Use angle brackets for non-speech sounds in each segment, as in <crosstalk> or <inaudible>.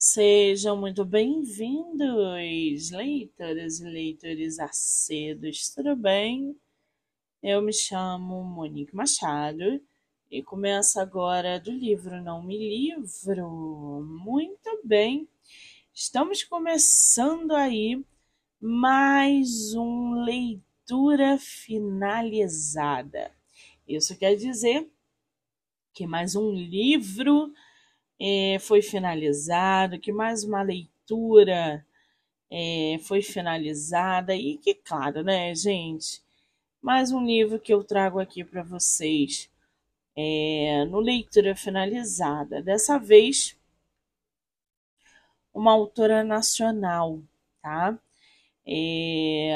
Sejam muito bem-vindos, leitoras e leitores acedos, tudo bem? Eu me chamo Monique Machado e começo agora do livro Não Me Livro. Muito bem, estamos começando aí mais um leitura finalizada. Isso quer dizer que mais um livro é, foi finalizado, que mais uma leitura é, foi finalizada e que, claro, né, gente, mais um livro que eu trago aqui para vocês é, no leitura finalizada. Dessa vez, uma autora nacional, tá? É,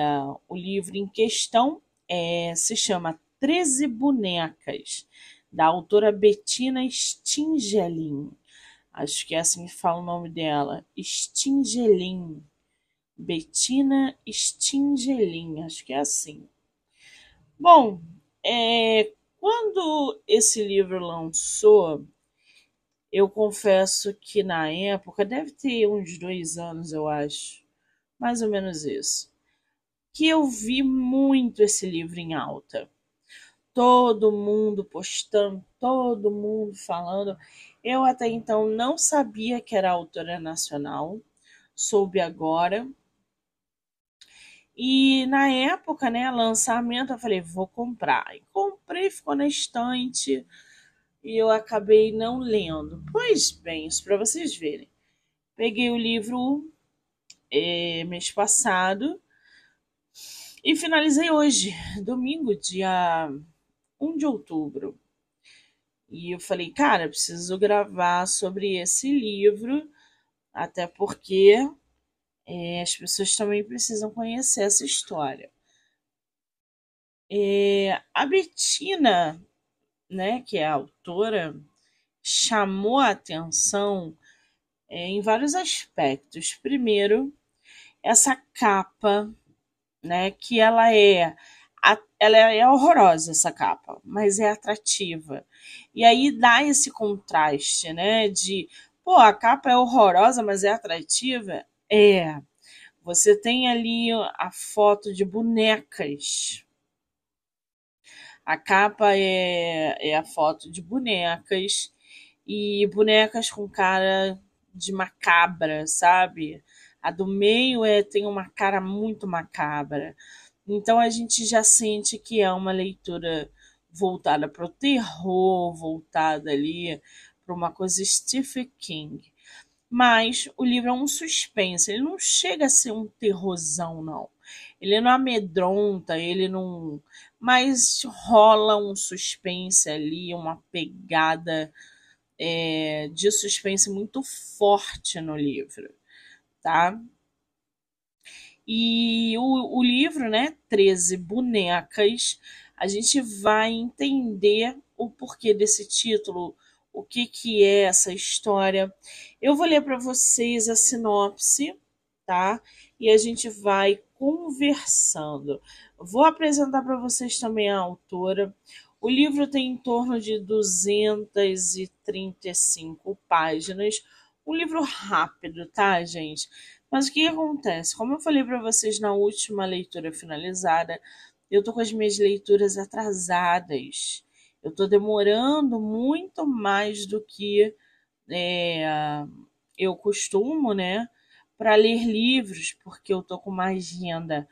o livro em questão é, se chama Treze Bonecas, da autora Bettina Stingelin. Acho que é assim que fala o nome dela. Stingelin. Bettina Stingelin. Acho que é assim. Bom, é, quando esse livro lançou, eu confesso que na época, deve ter uns dois anos, eu acho, mais ou menos isso, que eu vi muito esse livro em alta. Todo mundo postando, todo mundo falando. Eu até então não sabia que era autora nacional, soube agora. E na época, né, lançamento, eu falei, vou comprar. E comprei, ficou na estante e eu acabei não lendo. Pois bem, isso para vocês verem. Peguei o livro é, mês passado e finalizei hoje, domingo, dia 1 de outubro. E eu falei, cara, preciso gravar sobre esse livro, até porque é, as pessoas também precisam conhecer essa história. É, a Bettina, né, que é a autora, chamou a atenção é, em vários aspectos. Primeiro, essa capa, né, que ela é ela é horrorosa essa capa, mas é atrativa. E aí dá esse contraste, né? De, pô, a capa é horrorosa, mas é atrativa. É. Você tem ali a foto de bonecas. A capa é, é a foto de bonecas e bonecas com cara de macabra, sabe? A do meio é tem uma cara muito macabra. Então a gente já sente que é uma leitura voltada para o terror, voltada ali para uma coisa Stephen King. Mas o livro é um suspense, ele não chega a ser um terrorzão, não. Ele não amedronta, ele não. Mas rola um suspense ali, uma pegada é, de suspense muito forte no livro, tá? E o, o livro, né, 13 bonecas, a gente vai entender o porquê desse título, o que, que é essa história. Eu vou ler para vocês a sinopse, tá? E a gente vai conversando. Vou apresentar para vocês também a autora. O livro tem em torno de 235 páginas. Um livro rápido, tá, gente? Mas o que acontece? Como eu falei para vocês na última leitura finalizada, eu tô com as minhas leituras atrasadas. Eu tô demorando muito mais do que é, eu costumo, né, para ler livros, porque eu tô com uma agenda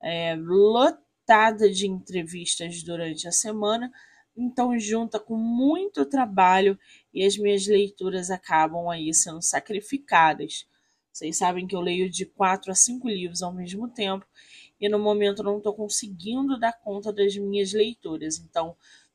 é, lotada de entrevistas durante a semana. Então, junta com muito trabalho e as minhas leituras acabam aí sendo sacrificadas. Vocês sabem que eu leio de quatro a cinco livros ao mesmo tempo e no momento não estou conseguindo dar conta das minhas leituras. Então,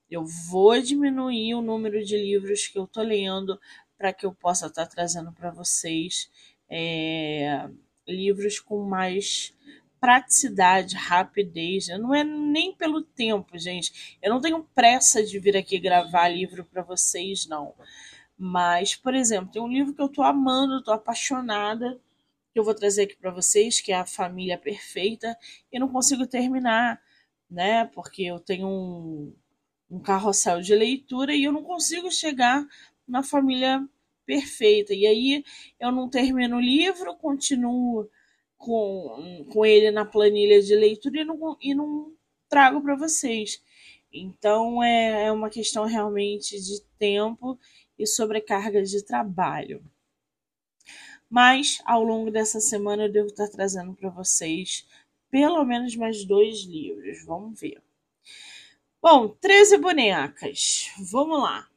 eu vou diminuir o número de livros que eu estou lendo para que eu possa estar tá trazendo para vocês é, livros com mais praticidade, rapidez. Não é nem pelo tempo, gente. Eu não tenho pressa de vir aqui gravar livro para vocês, não. Mas, por exemplo, tem um livro que eu tô amando, tô apaixonada, que eu vou trazer aqui para vocês, que é A Família Perfeita, e não consigo terminar, né? Porque eu tenho um, um carrossel de leitura e eu não consigo chegar na família perfeita. E aí eu não termino o livro, continuo com, com ele na planilha de leitura e não, e não trago para vocês. Então é, é uma questão realmente de tempo e sobrecarga de trabalho. Mas ao longo dessa semana eu devo estar trazendo para vocês pelo menos mais dois livros. Vamos ver. Bom, 13 bonecas. Vamos lá.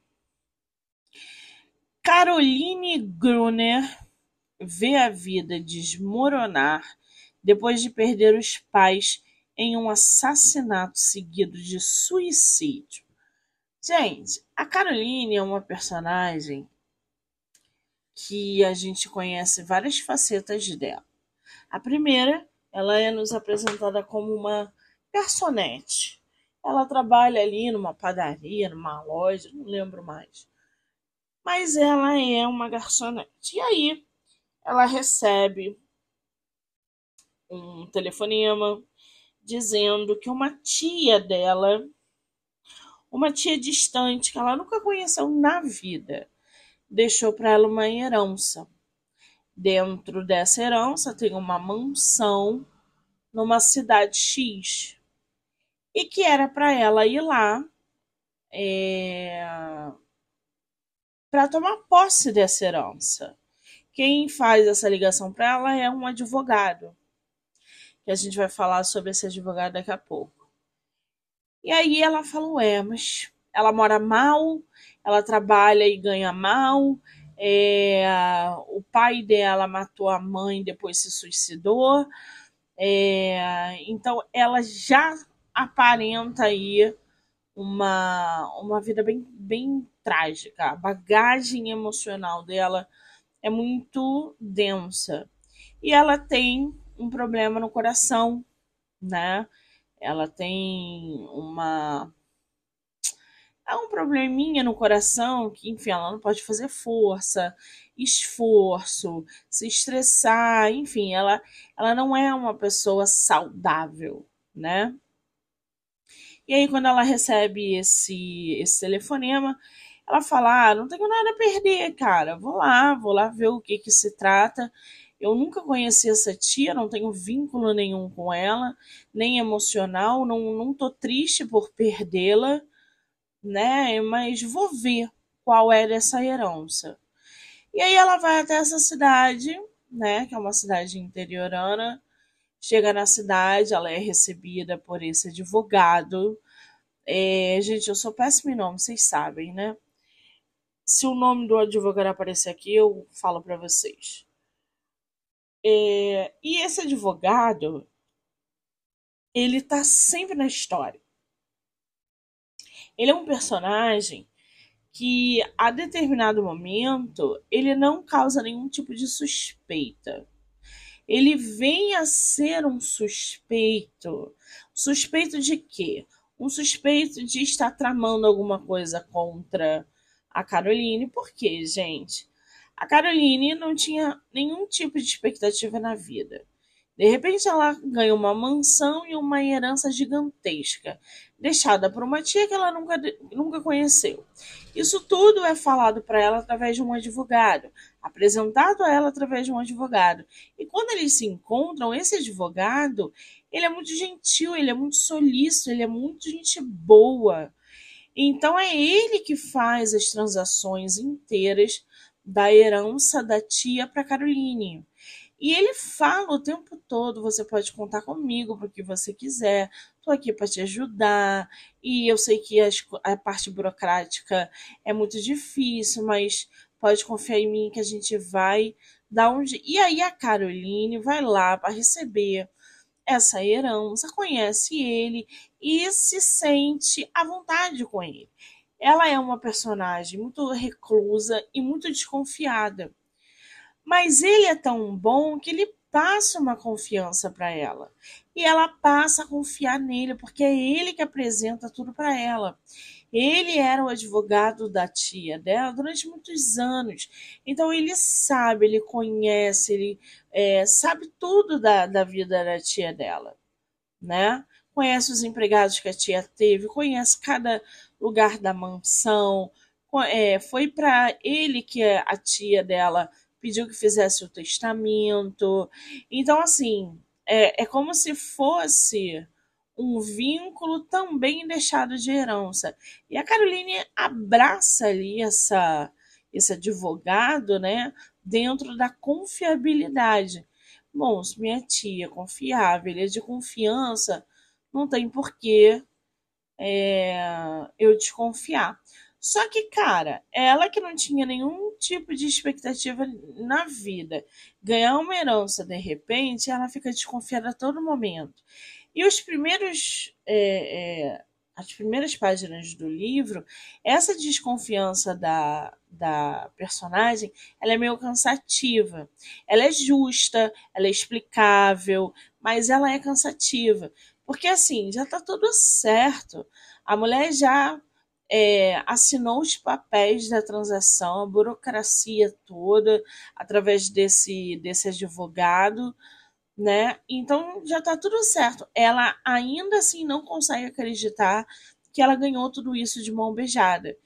Caroline Gruner vê a vida desmoronar depois de perder os pais em um assassinato seguido de suicídio. Gente, a Caroline é uma personagem que a gente conhece várias facetas dela. A primeira, ela é nos apresentada como uma garçonete. Ela trabalha ali numa padaria, numa loja, não lembro mais. Mas ela é uma garçonete. E aí, ela recebe um telefonema dizendo que uma tia dela, uma tia distante que ela nunca conheceu na vida, deixou para ela uma herança. Dentro dessa herança tem uma mansão numa cidade X e que era para ela ir lá é, para tomar posse dessa herança. Quem faz essa ligação para ela é um advogado que a gente vai falar sobre esse advogado daqui a pouco. E aí ela falou: é, mas ela mora mal, ela trabalha e ganha mal. É, o pai dela matou a mãe, depois se suicidou. É, então ela já aparenta aí uma, uma vida bem, bem trágica. A bagagem emocional dela é muito densa. E ela tem um problema no coração, né? Ela tem uma é um probleminha no coração que, enfim, ela não pode fazer força, esforço, se estressar, enfim, ela, ela não é uma pessoa saudável, né? E aí, quando ela recebe esse, esse telefonema, ela fala: ah, não tenho nada a perder, cara, vou lá, vou lá ver o que que se trata. Eu nunca conheci essa tia, não tenho vínculo nenhum com ela, nem emocional, não, não tô triste por perdê-la, né? Mas vou ver qual era essa herança. E aí ela vai até essa cidade, né? Que é uma cidade interiorana. Chega na cidade, ela é recebida por esse advogado. É, gente, eu sou péssimo em nome, vocês sabem, né? Se o nome do advogado aparecer aqui, eu falo para vocês. É, e esse advogado, ele tá sempre na história. Ele é um personagem que a determinado momento ele não causa nenhum tipo de suspeita. Ele vem a ser um suspeito. Suspeito de quê? Um suspeito de estar tramando alguma coisa contra a Caroline. Por quê, gente? A Caroline não tinha nenhum tipo de expectativa na vida. De repente, ela ganha uma mansão e uma herança gigantesca, deixada por uma tia que ela nunca, nunca conheceu. Isso tudo é falado para ela através de um advogado, apresentado a ela através de um advogado. E quando eles se encontram, esse advogado, ele é muito gentil, ele é muito solícito, ele é muito gente boa. Então é ele que faz as transações inteiras da herança da tia para Caroline. E ele fala o tempo todo: você pode contar comigo para o que você quiser, estou aqui para te ajudar. E eu sei que as, a parte burocrática é muito difícil, mas pode confiar em mim que a gente vai dar um. E aí a Caroline vai lá para receber essa herança, conhece ele e se sente à vontade com ele. Ela é uma personagem muito reclusa e muito desconfiada. Mas ele é tão bom que ele passa uma confiança para ela. E ela passa a confiar nele, porque é ele que apresenta tudo para ela. Ele era o advogado da tia dela durante muitos anos. Então ele sabe, ele conhece, ele é, sabe tudo da, da vida da tia dela, né? Conhece os empregados que a tia teve, conhece cada lugar da mansão, é, foi para ele que a tia dela pediu que fizesse o testamento. Então, assim, é, é como se fosse um vínculo também deixado de herança. E a Caroline abraça ali essa, esse advogado, né, dentro da confiabilidade. Bom, se minha tia é confiável, ele é de confiança, não tem porquê é, eu desconfiar. Só que, cara, ela que não tinha nenhum tipo de expectativa na vida, ganhar uma herança de repente, ela fica desconfiada a todo momento. E os primeiros. É, é, as primeiras páginas do livro, essa desconfiança da, da personagem, ela é meio cansativa. Ela é justa, ela é explicável, mas ela é cansativa. Porque assim, já tá tudo certo. A mulher já é, assinou os papéis da transação, a burocracia toda, através desse, desse advogado, né? Então já tá tudo certo. Ela ainda assim não consegue acreditar que ela ganhou tudo isso de mão beijada.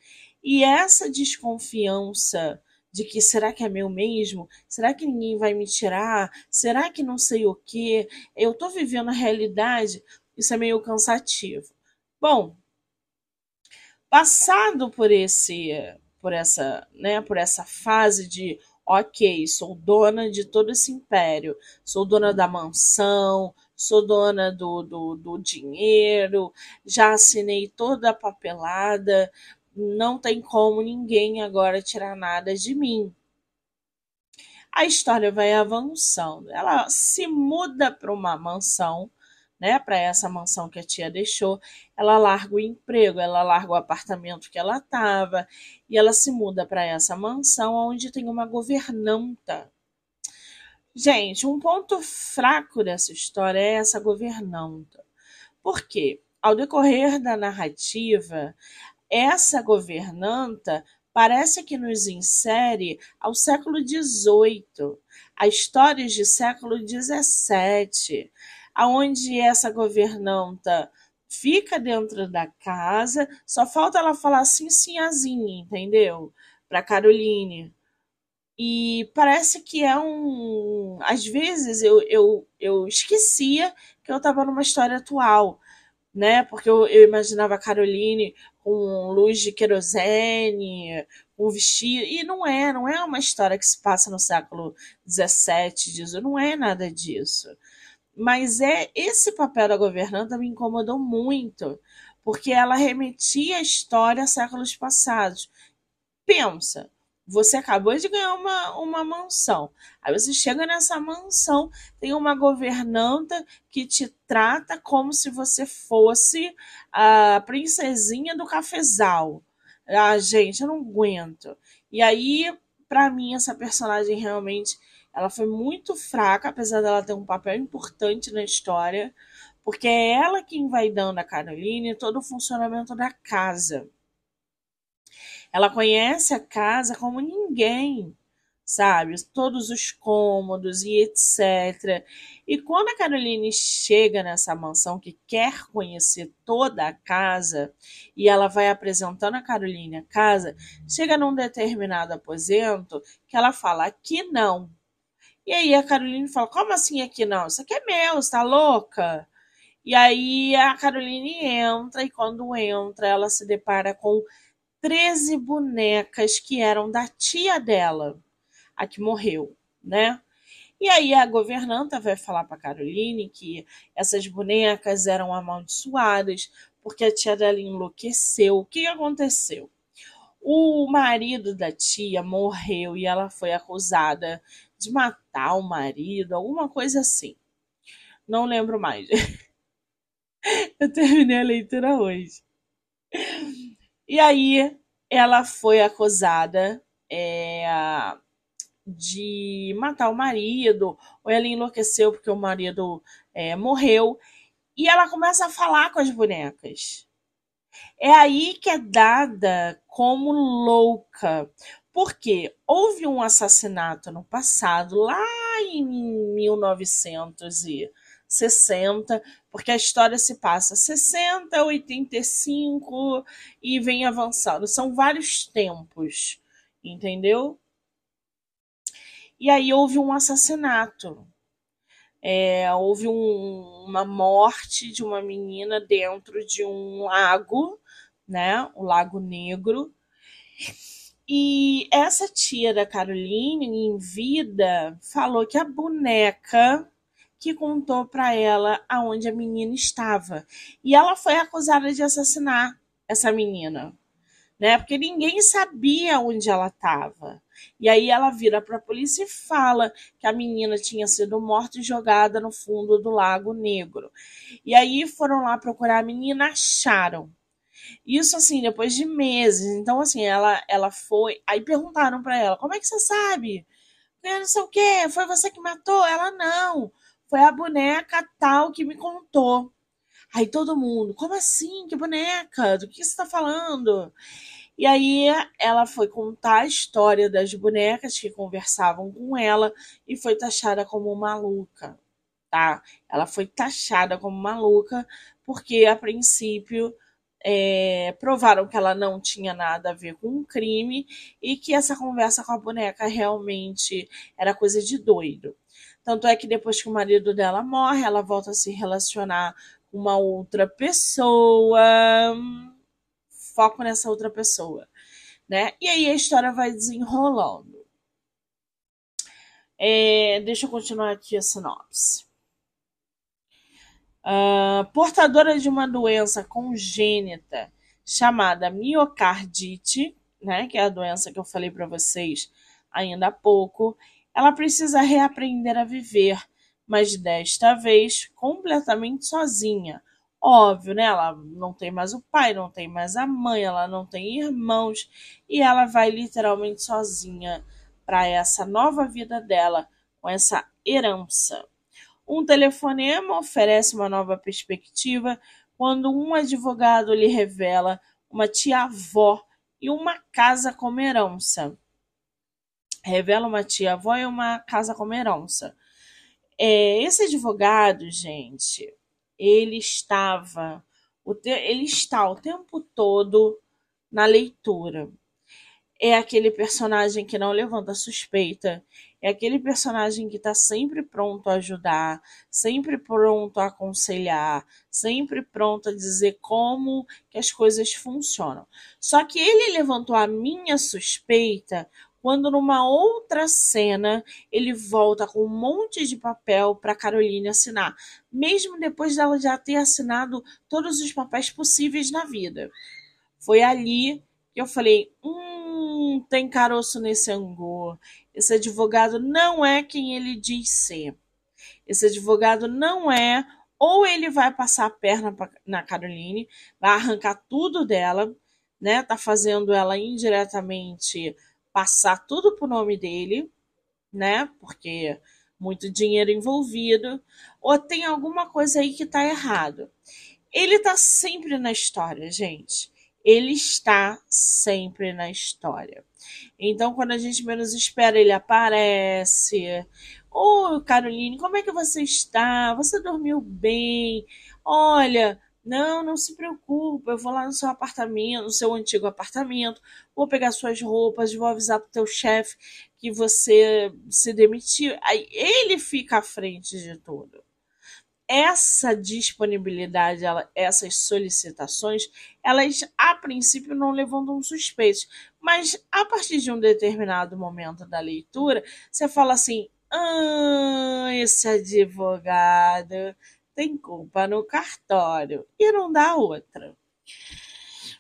E essa desconfiança de que será que é meu mesmo? Será que ninguém vai me tirar? Será que não sei o que? Eu tô vivendo a realidade? Isso é meio cansativo. Bom, passado por esse por essa, né, por essa fase de ok, sou dona de todo esse império, sou dona da mansão, sou dona do, do, do dinheiro, já assinei toda a papelada, não tem como ninguém agora tirar nada de mim. A história vai avançando. Ela se muda para uma mansão né, para essa mansão que a tia deixou, ela larga o emprego, ela larga o apartamento que ela estava e ela se muda para essa mansão onde tem uma governanta. Gente, um ponto fraco dessa história é essa governanta. Por quê? Ao decorrer da narrativa, essa governanta parece que nos insere ao século XVIII, a histórias de século XVII aonde essa governanta fica dentro da casa, só falta ela falar assim, sinhazinha, entendeu? Para Caroline. E parece que é um. Às vezes eu, eu, eu esquecia que eu estava numa história atual, né? Porque eu, eu imaginava a Caroline com luz de querosene, com vestido. E não é, não é uma história que se passa no século XVII, não é nada disso. Mas é esse papel da governanta me incomodou muito, porque ela remetia a história a séculos passados. Pensa, você acabou de ganhar uma, uma mansão. Aí você chega nessa mansão, tem uma governanta que te trata como se você fosse a princesinha do cafezal. Ah, gente, eu não aguento. E aí, para mim, essa personagem realmente ela foi muito fraca, apesar dela ter um papel importante na história, porque é ela quem vai dando a Caroline todo o funcionamento da casa. Ela conhece a casa como ninguém, sabe? Todos os cômodos e etc. E quando a Caroline chega nessa mansão que quer conhecer toda a casa e ela vai apresentando a Caroline a casa, chega num determinado aposento que ela fala que não, e aí a Caroline fala: Como assim aqui não? Isso aqui é meu, você tá louca? E aí a Caroline entra, e quando entra, ela se depara com 13 bonecas que eram da tia dela, a que morreu, né? E aí a governanta vai falar para Caroline que essas bonecas eram amaldiçoadas porque a tia dela enlouqueceu. O que aconteceu? O marido da tia morreu e ela foi acusada de matar o marido, alguma coisa assim. Não lembro mais. <laughs> Eu terminei a leitura hoje. E aí ela foi acusada é, de matar o marido, ou ela enlouqueceu porque o marido é, morreu. E ela começa a falar com as bonecas. É aí que é dada como louca, porque houve um assassinato no passado, lá em 1900 e 60, porque a história se passa 60, 85 e vem avançando. São vários tempos, entendeu? E aí houve um assassinato. É, houve um, uma morte de uma menina dentro de um lago, né? O Lago Negro. E essa tia da Caroline, em vida, falou que a boneca que contou para ela aonde a menina estava. E ela foi acusada de assassinar essa menina, né? Porque ninguém sabia onde ela estava. E aí ela vira para a polícia e fala que a menina tinha sido morta e jogada no fundo do Lago Negro. E aí foram lá procurar a menina, acharam. Isso assim, depois de meses. Então assim, ela ela foi, aí perguntaram para ela: "Como é que você sabe?" Não sei o quê, foi você que matou? Ela não foi a boneca tal que me contou. Aí todo mundo, como assim? Que boneca? Do que você está falando? E aí ela foi contar a história das bonecas que conversavam com ela e foi taxada como maluca, tá? Ela foi taxada como maluca porque a princípio é, provaram que ela não tinha nada a ver com um crime e que essa conversa com a boneca realmente era coisa de doido. Tanto é que depois que o marido dela morre, ela volta a se relacionar com uma outra pessoa. Foco nessa outra pessoa, né? E aí a história vai desenrolando. É, deixa eu continuar aqui a sinopse. Uh, portadora de uma doença congênita chamada miocardite, né, que é a doença que eu falei para vocês ainda há pouco, ela precisa reaprender a viver, mas desta vez completamente sozinha. Óbvio, né? Ela não tem mais o pai, não tem mais a mãe, ela não tem irmãos e ela vai literalmente sozinha para essa nova vida dela, com essa herança. Um telefonema oferece uma nova perspectiva quando um advogado lhe revela uma tia-avó e uma casa como herança revela uma tia-avó e uma casa como herança. É, esse advogado, gente, ele estava, ele está o tempo todo na leitura. É aquele personagem que não levanta suspeita, é aquele personagem que está sempre pronto a ajudar, sempre pronto a aconselhar, sempre pronto a dizer como que as coisas funcionam. Só que ele levantou a minha suspeita quando numa outra cena ele volta com um monte de papel para Caroline assinar, mesmo depois dela já ter assinado todos os papéis possíveis na vida. Foi ali que eu falei: hum, tem caroço nesse angu. Esse advogado não é quem ele diz ser. Esse advogado não é. Ou ele vai passar a perna na Caroline, vai arrancar tudo dela, né? Tá fazendo ela indiretamente passar tudo pro nome dele, né? Porque muito dinheiro envolvido, ou tem alguma coisa aí que tá errado. Ele tá sempre na história, gente. Ele está sempre na história. Então, quando a gente menos espera, ele aparece. Ô, oh, Caroline, como é que você está? Você dormiu bem? Olha, não, não se preocupe, eu vou lá no seu apartamento, no seu antigo apartamento, vou pegar suas roupas, vou avisar pro teu chefe que você se demitiu. Aí ele fica à frente de tudo. Essa disponibilidade, ela, essas solicitações, elas a princípio não levantam suspeitos, mas a partir de um determinado momento da leitura, você fala assim: ah, esse advogado tem culpa no cartório e não dá outra.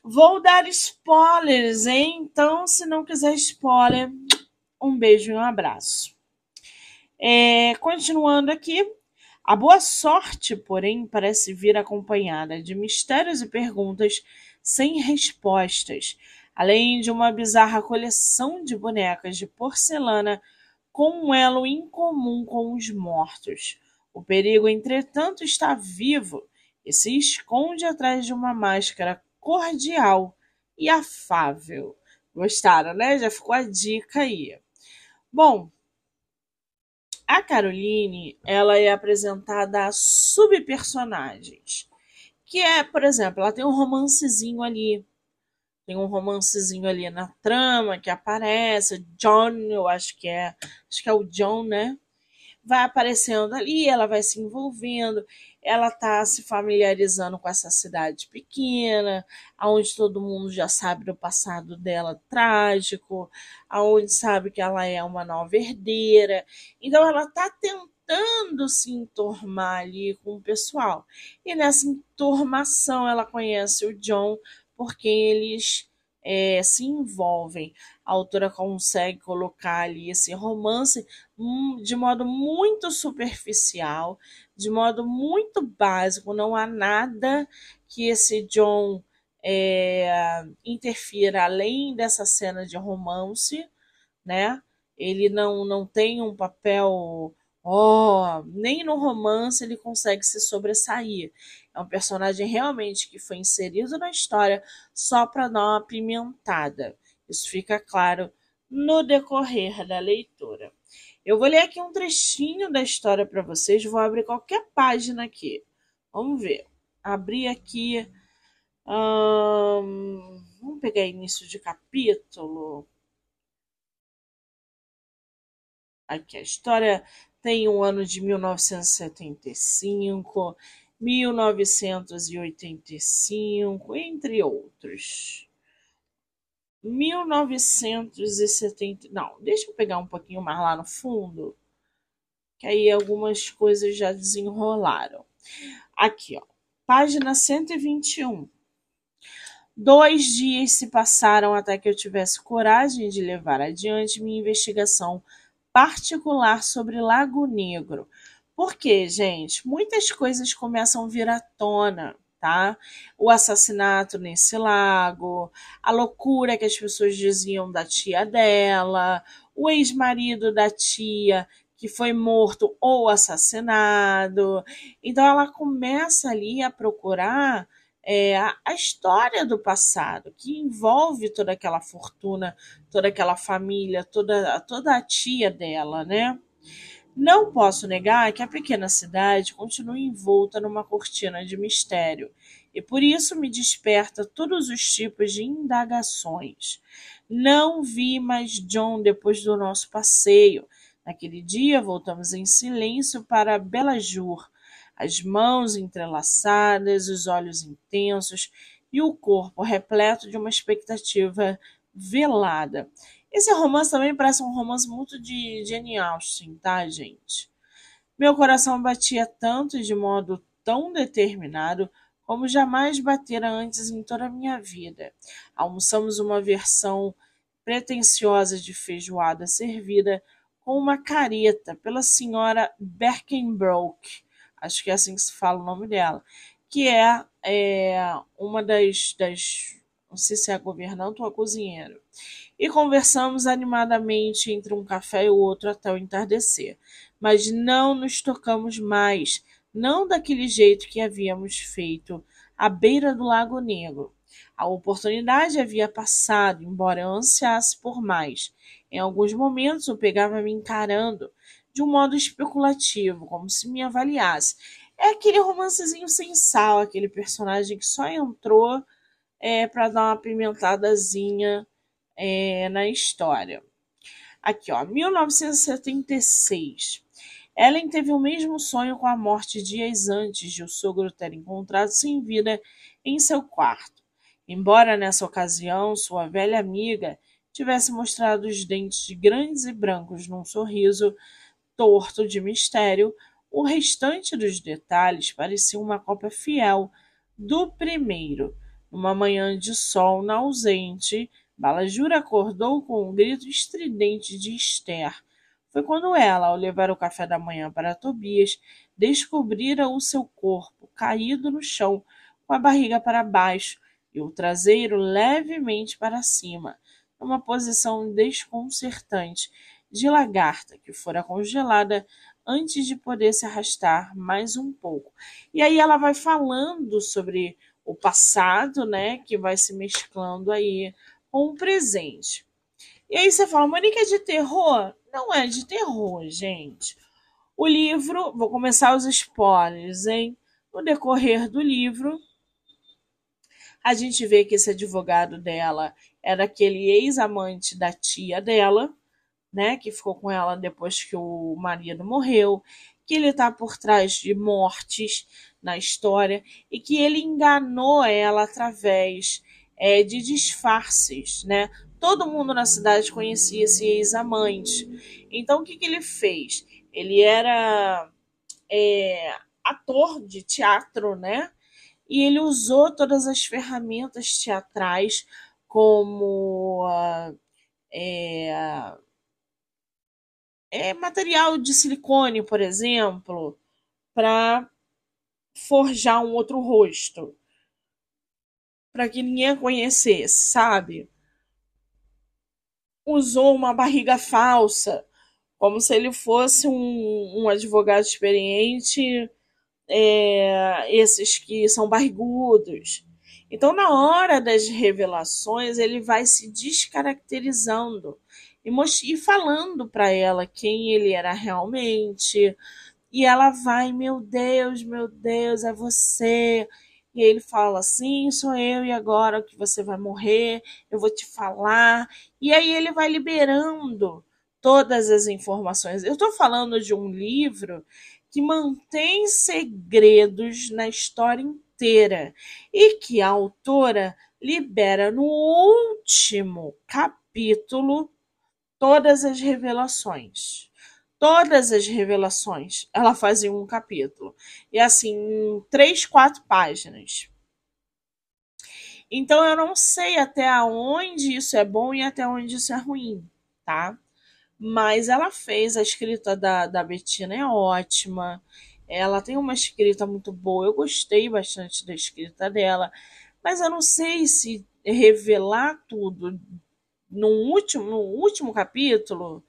Vou dar spoilers, hein? Então, se não quiser spoiler, um beijo e um abraço. É, continuando aqui, a boa sorte, porém, parece vir acompanhada de mistérios e perguntas sem respostas, além de uma bizarra coleção de bonecas de porcelana com um elo incomum com os mortos. O perigo, entretanto, está vivo e se esconde atrás de uma máscara cordial e afável. Gostaram, né? Já ficou a dica aí. Bom, A Caroline, ela é apresentada a subpersonagens. Que é, por exemplo, ela tem um romancezinho ali. Tem um romancezinho ali na trama que aparece. John, eu acho que é. Acho que é o John, né? Vai aparecendo ali, ela vai se envolvendo ela está se familiarizando com essa cidade pequena, aonde todo mundo já sabe do passado dela trágico, aonde sabe que ela é uma nova herdeira. Então ela está tentando se enturmar ali com o pessoal. E nessa enturmação ela conhece o John, porque eles é, se envolvem. A autora consegue colocar ali esse romance hum, de modo muito superficial, de modo muito básico. Não há nada que esse John é, interfira além dessa cena de romance, né? Ele não, não tem um papel Oh, nem no romance ele consegue se sobressair. É um personagem realmente que foi inserido na história só para dar uma pimentada. Isso fica claro no decorrer da leitura. Eu vou ler aqui um trechinho da história para vocês. Vou abrir qualquer página aqui. Vamos ver. Abrir aqui. Hum, vamos pegar início de capítulo. Aqui a história tem o ano de 1975, 1985, entre outros. 1970. Não, deixa eu pegar um pouquinho mais lá no fundo, que aí algumas coisas já desenrolaram. Aqui, ó, página 121. Dois dias se passaram até que eu tivesse coragem de levar adiante minha investigação particular sobre Lago Negro. Porque, gente, muitas coisas começam a vir à tona, tá? O assassinato nesse lago, a loucura que as pessoas diziam da tia dela, o ex-marido da tia que foi morto ou assassinado. Então ela começa ali a procurar é, a, história do passado, que envolve toda aquela fortuna, toda aquela família, toda, toda a tia dela, né? Não posso negar que a pequena cidade continua envolta numa cortina de mistério, e por isso me desperta todos os tipos de indagações. Não vi mais John depois do nosso passeio. Naquele dia voltamos em silêncio para Belajur, as mãos entrelaçadas, os olhos intensos e o corpo repleto de uma expectativa velada. Esse romance também parece um romance muito de Jane Austen, tá, gente? Meu coração batia tanto e de modo tão determinado como jamais batera antes em toda a minha vida. Almoçamos uma versão pretensiosa de feijoada servida com uma careta pela senhora Berkenbrook, acho que é assim que se fala o nome dela, que é, é uma das, das, não sei se é a governanta ou a cozinheira. E conversamos animadamente entre um café e o outro até o entardecer, mas não nos tocamos mais, não daquele jeito que havíamos feito à beira do Lago Negro. A oportunidade havia passado, embora eu ansiasse por mais. Em alguns momentos eu pegava me encarando, de um modo especulativo, como se me avaliasse. É aquele romancezinho sem sal, aquele personagem que só entrou é, para dar uma pimentadazinha é, na história. Aqui, ó, 1976. Ellen teve o mesmo sonho com a morte dias antes de o sogro ter encontrado sem vida em seu quarto. Embora nessa ocasião sua velha amiga tivesse mostrado os dentes grandes e brancos num sorriso, torto de mistério, o restante dos detalhes parecia uma cópia fiel do primeiro. Numa manhã de sol na ausente, Balajura acordou com um grito estridente de Esther. Foi quando ela, ao levar o café da manhã para Tobias, descobrira o seu corpo caído no chão, com a barriga para baixo e o traseiro levemente para cima, numa posição desconcertante, de lagarta que fora congelada antes de poder se arrastar mais um pouco. E aí ela vai falando sobre o passado, né, que vai se mesclando aí com o presente. E aí você fala, Monique é de terror? Não é de terror, gente. O livro, vou começar os spoilers, hein? No decorrer do livro, a gente vê que esse advogado dela era aquele ex-amante da tia dela, né, que ficou com ela depois que o marido morreu, que ele está por trás de mortes na história e que ele enganou ela através é, de disfarces, né? Todo mundo na cidade conhecia esse ex-amante. Então, o que, que ele fez? Ele era é, ator de teatro, né? E ele usou todas as ferramentas teatrais, como uh, é, é, material de silicone, por exemplo, para forjar um outro rosto. Para que ninguém conhecesse, sabe? Usou uma barriga falsa, como se ele fosse um, um advogado experiente, é, esses que são barrigudos. Então, na hora das revelações, ele vai se descaracterizando e, e falando para ela quem ele era realmente. E ela vai, meu Deus, meu Deus, é você. E ele fala assim: sou eu, e agora que você vai morrer, eu vou te falar. E aí ele vai liberando todas as informações. Eu estou falando de um livro que mantém segredos na história inteira e que a autora libera no último capítulo todas as revelações. Todas as revelações ela faz em um capítulo. E assim, três, quatro páginas. Então eu não sei até onde isso é bom e até onde isso é ruim, tá? Mas ela fez, a escrita da, da Bettina é ótima. Ela tem uma escrita muito boa. Eu gostei bastante da escrita dela. Mas eu não sei se revelar tudo no último, no último capítulo,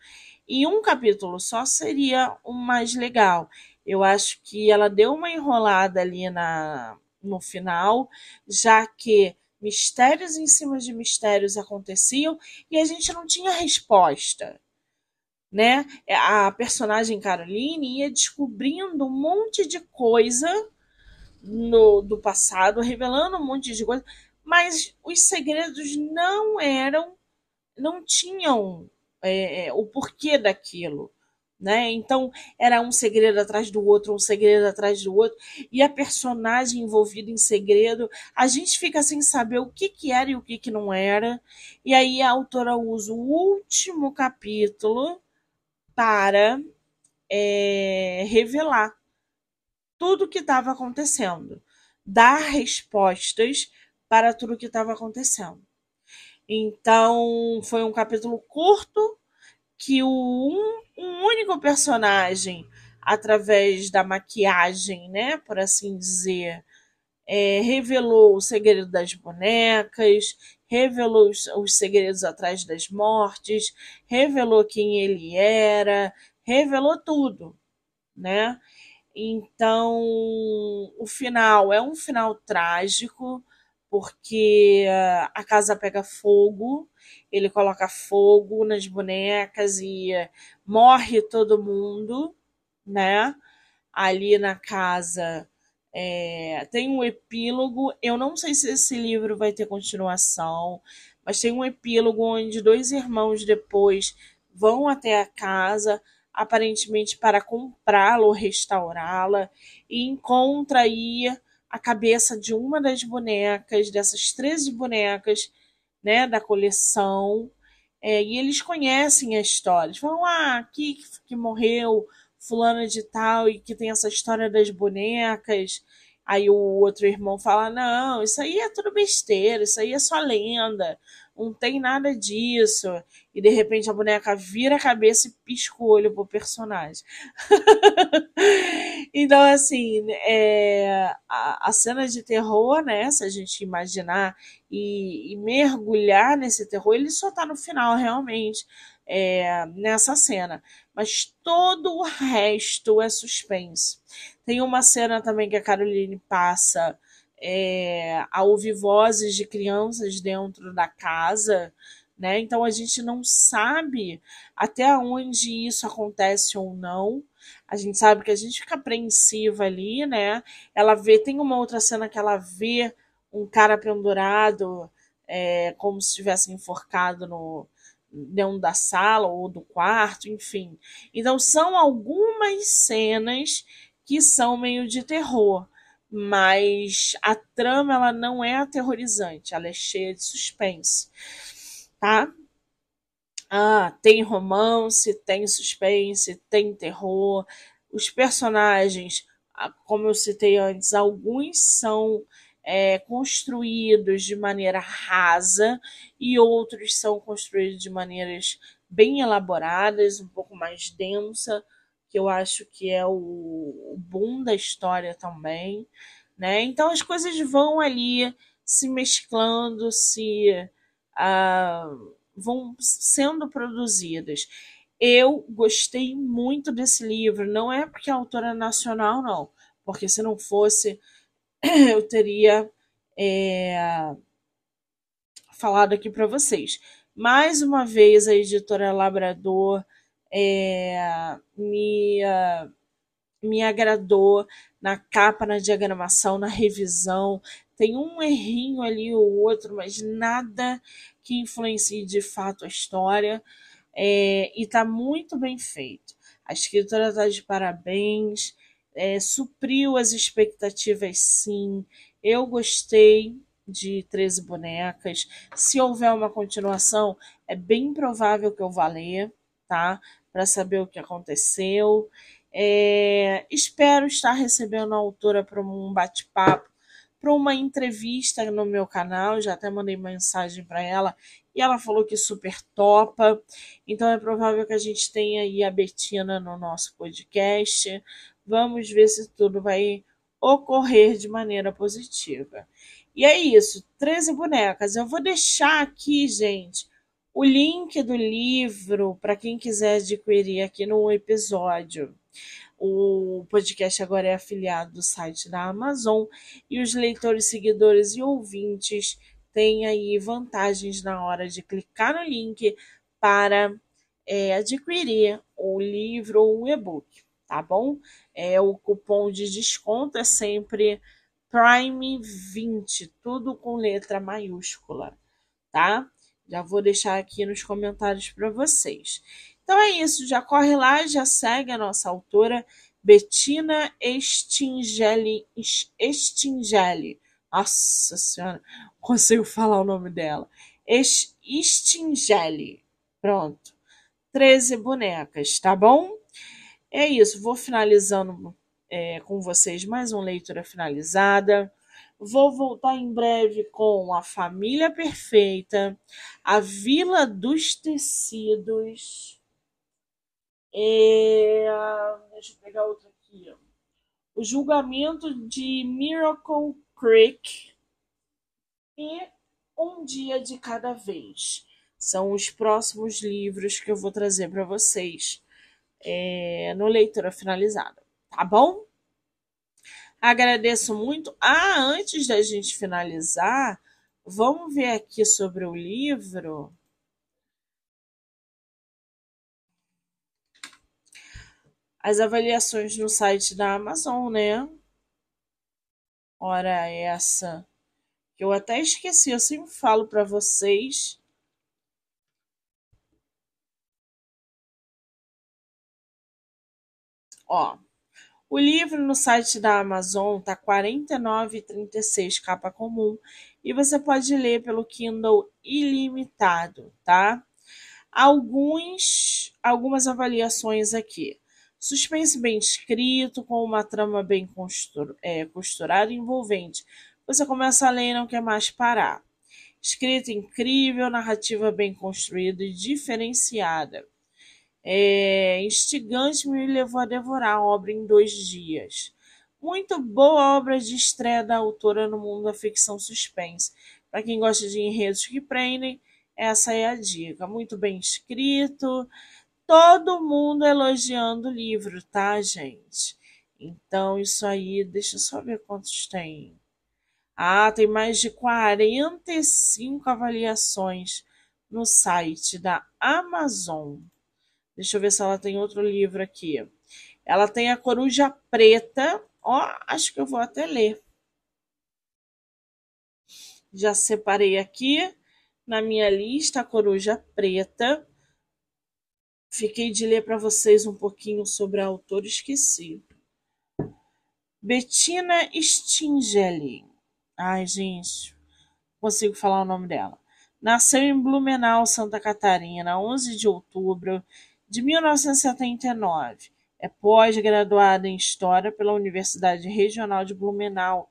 e um capítulo só seria o mais legal. Eu acho que ela deu uma enrolada ali na, no final, já que mistérios em cima de mistérios aconteciam e a gente não tinha resposta. Né? A personagem Caroline ia descobrindo um monte de coisa no, do passado, revelando um monte de coisa, mas os segredos não eram não tinham é, é, o porquê daquilo. Né? Então era um segredo atrás do outro, um segredo atrás do outro, e a personagem envolvida em segredo, a gente fica sem saber o que, que era e o que, que não era, e aí a autora usa o último capítulo para é, revelar tudo o que estava acontecendo, dar respostas para tudo o que estava acontecendo. Então, foi um capítulo curto que o, um, um único personagem, através da maquiagem, né, por assim dizer, é, revelou o segredo das bonecas, revelou os, os, segredos atrás das mortes, revelou quem ele era, revelou tudo, né? Então, o final é um final trágico, porque a casa pega fogo, ele coloca fogo nas bonecas e morre todo mundo, né? Ali na casa é, tem um epílogo. Eu não sei se esse livro vai ter continuação, mas tem um epílogo onde dois irmãos depois vão até a casa, aparentemente para comprá-la ou restaurá-la, e encontra aí a cabeça de uma das bonecas, dessas 13 bonecas né, da coleção. É, e eles conhecem a história. Eles falam, ah, aqui que morreu fulana de tal e que tem essa história das bonecas. Aí o outro irmão fala, não, isso aí é tudo besteira, isso aí é só lenda não tem nada disso. E de repente a boneca vira a cabeça e pisca o olho pro personagem. <laughs> então, assim, é, a, a, cena de terror, né? Se a gente imaginar e, e mergulhar nesse terror, ele só tá no final, realmente. É, nessa cena, mas todo o resto é suspense. Tem uma cena também que a Caroline passa é, a ouvir vozes de crianças dentro da casa, né? Então a gente não sabe até onde isso acontece ou não. A gente sabe que a gente fica apreensiva ali, né? Ela vê, tem uma outra cena que ela vê um cara pendurado, é, como se estivesse enforcado no dentro da sala ou do quarto, enfim. Então são algumas cenas que são meio de terror, mas a trama ela não é aterrorizante, ela é cheia de suspense tá? Ah, tem romance, tem suspense, tem terror. Os personagens, ah, como eu citei antes, alguns são é, construídos de maneira rasa e outros são construídos de maneiras bem elaboradas, um pouco mais densa, que eu acho que é o, o boom da história também, né? Então as coisas vão ali se mesclando, se uh, vão sendo produzidas. Eu gostei muito desse livro, não é porque a autora é nacional, não, porque se não fosse, <clears throat> eu teria é, falado aqui para vocês. Mais uma vez, a editora Labrador é, me, uh, me agradou na capa, na diagramação, na revisão. Tem um errinho ali ou outro, mas nada que influencie de fato a história. É, e está muito bem feito. A escritora está de parabéns, é, supriu as expectativas sim. Eu gostei de 13 bonecas. Se houver uma continuação, é bem provável que eu vá ler, tá? Para saber o que aconteceu. É, espero estar recebendo a autora para um bate-papo para uma entrevista no meu canal, já até mandei mensagem para ela e ela falou que super topa. Então é provável que a gente tenha aí a Betina no nosso podcast. Vamos ver se tudo vai ocorrer de maneira positiva. E é isso, 13 bonecas. Eu vou deixar aqui, gente, o link do livro para quem quiser adquirir aqui no episódio. O podcast agora é afiliado do site da Amazon e os leitores, seguidores e ouvintes têm aí vantagens na hora de clicar no link para é, adquirir o livro ou o e-book, tá bom? É, o cupom de desconto é sempre Prime20, tudo com letra maiúscula, tá? Já vou deixar aqui nos comentários para vocês. Então é isso, já corre lá, já segue a nossa autora Bettina Estingeli. Estingeli. Nossa senhora, consigo falar o nome dela. Estingeli. Pronto. 13 bonecas, tá bom? É isso, vou finalizando é, com vocês mais uma leitura finalizada. Vou voltar em breve com A Família Perfeita, A Vila dos Tecidos é, deixa eu pegar outro aqui. O julgamento de Miracle Creek e Um Dia de Cada Vez. São os próximos livros que eu vou trazer para vocês é, no Leitura Finalizada. Tá bom? Agradeço muito. Ah, antes da gente finalizar, vamos ver aqui sobre o livro. as avaliações no site da Amazon, né? Ora essa. Eu até esqueci, eu sempre falo para vocês. Ó, o livro no site da Amazon tá R$ 49,36 capa comum e você pode ler pelo Kindle ilimitado, tá? Alguns, algumas avaliações aqui. Suspense bem escrito, com uma trama bem é, costurada e envolvente. Você começa a ler e não quer mais parar. Escrita incrível, narrativa bem construída e diferenciada. É, instigante me levou a devorar a obra em dois dias. Muito boa obra de estreia da autora no mundo da ficção suspense. Para quem gosta de enredos que prendem, essa é a dica. Muito bem escrito, todo mundo elogiando o livro, tá, gente? Então, isso aí, deixa eu só ver quantos tem. Ah, tem mais de 45 avaliações no site da Amazon. Deixa eu ver se ela tem outro livro aqui. Ela tem a Coruja Preta. Ó, acho que eu vou até ler. Já separei aqui na minha lista a Coruja Preta. Fiquei de ler para vocês um pouquinho sobre a autora, esqueci. Bettina Stingeli. Ai, gente, consigo falar o nome dela. Nasceu em Blumenau, Santa Catarina, 11 de outubro de 1979. É pós-graduada em História pela Universidade Regional de Blumenau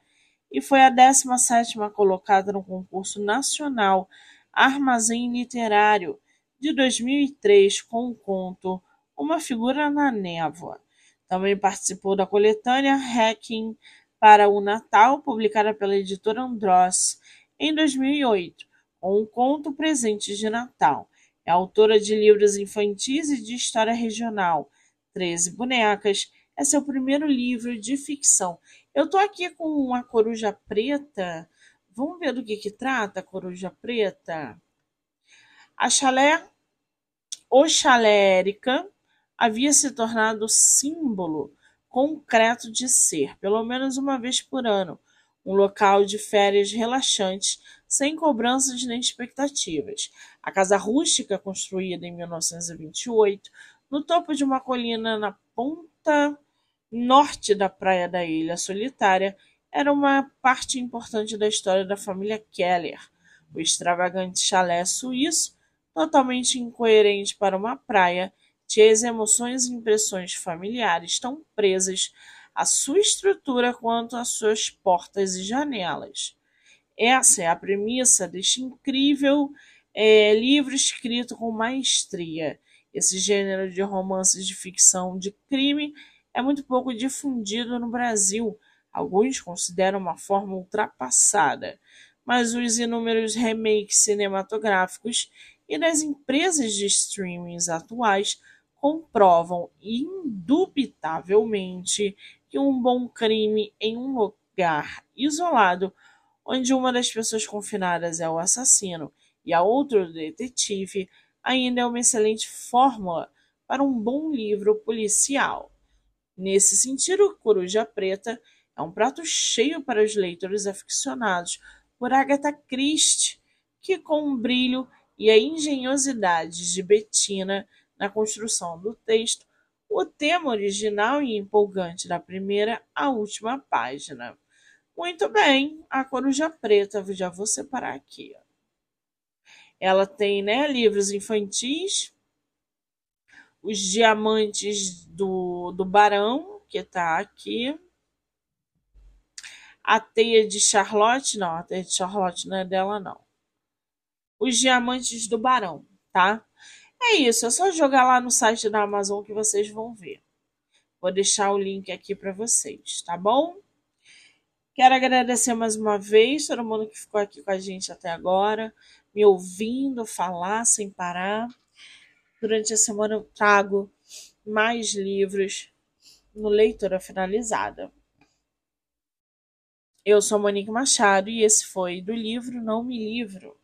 e foi a 17ª colocada no concurso nacional Armazém Literário de 2003 com o conto Uma Figura na Névoa. Também participou da coletânea Hacking para o Natal, publicada pela editora Andross em 2008, com o conto Presentes de Natal. É autora de livros infantis e de história regional. Treze Bonecas é seu primeiro livro de ficção. Eu tô aqui com uma coruja preta. Vamos ver do que que trata a coruja preta? A chalé Oxalérica havia se tornado símbolo concreto de ser, pelo menos uma vez por ano, um local de férias relaxantes, sem cobranças nem expectativas. A casa rústica, construída em 1928, no topo de uma colina na ponta norte da praia da Ilha Solitária, era uma parte importante da história da família Keller. O extravagante chalé suíço, totalmente incoerente para uma praia, tinha as emoções e impressões familiares tão presas à sua estrutura quanto às suas portas e janelas. Essa é a premissa deste incrível é, livro escrito com maestria. Esse gênero de romances de ficção de crime é muito pouco difundido no Brasil. Alguns consideram uma forma ultrapassada, mas os inúmeros remakes cinematográficos e das empresas de streamings atuais comprovam indubitavelmente que um bom crime em um lugar isolado, onde uma das pessoas confinadas é o assassino e a outra o detetive, ainda é uma excelente fórmula para um bom livro policial. Nesse sentido, Coruja Preta é um prato cheio para os leitores aficionados por Agatha Christie, que com o brilho e a engenhosidade de Bettina na construção do texto o tema original e empolgante da primeira à última página. Muito bem, a Coruja Preta, já vou separar aqui. Ela tem né, livros infantis, os diamantes do, do Barão, que está aqui. A teia de Charlotte, não, a teia de Charlotte não é dela, não. Os diamantes do Barão, tá? É isso, é só jogar lá no site da Amazon que vocês vão ver. Vou deixar o link aqui para vocês, tá bom? Quero agradecer mais uma vez todo mundo que ficou aqui com a gente até agora, me ouvindo falar sem parar. Durante a semana eu trago mais livros no Leitura Finalizada. Eu sou Monique Machado e esse foi do livro Não Me Livro.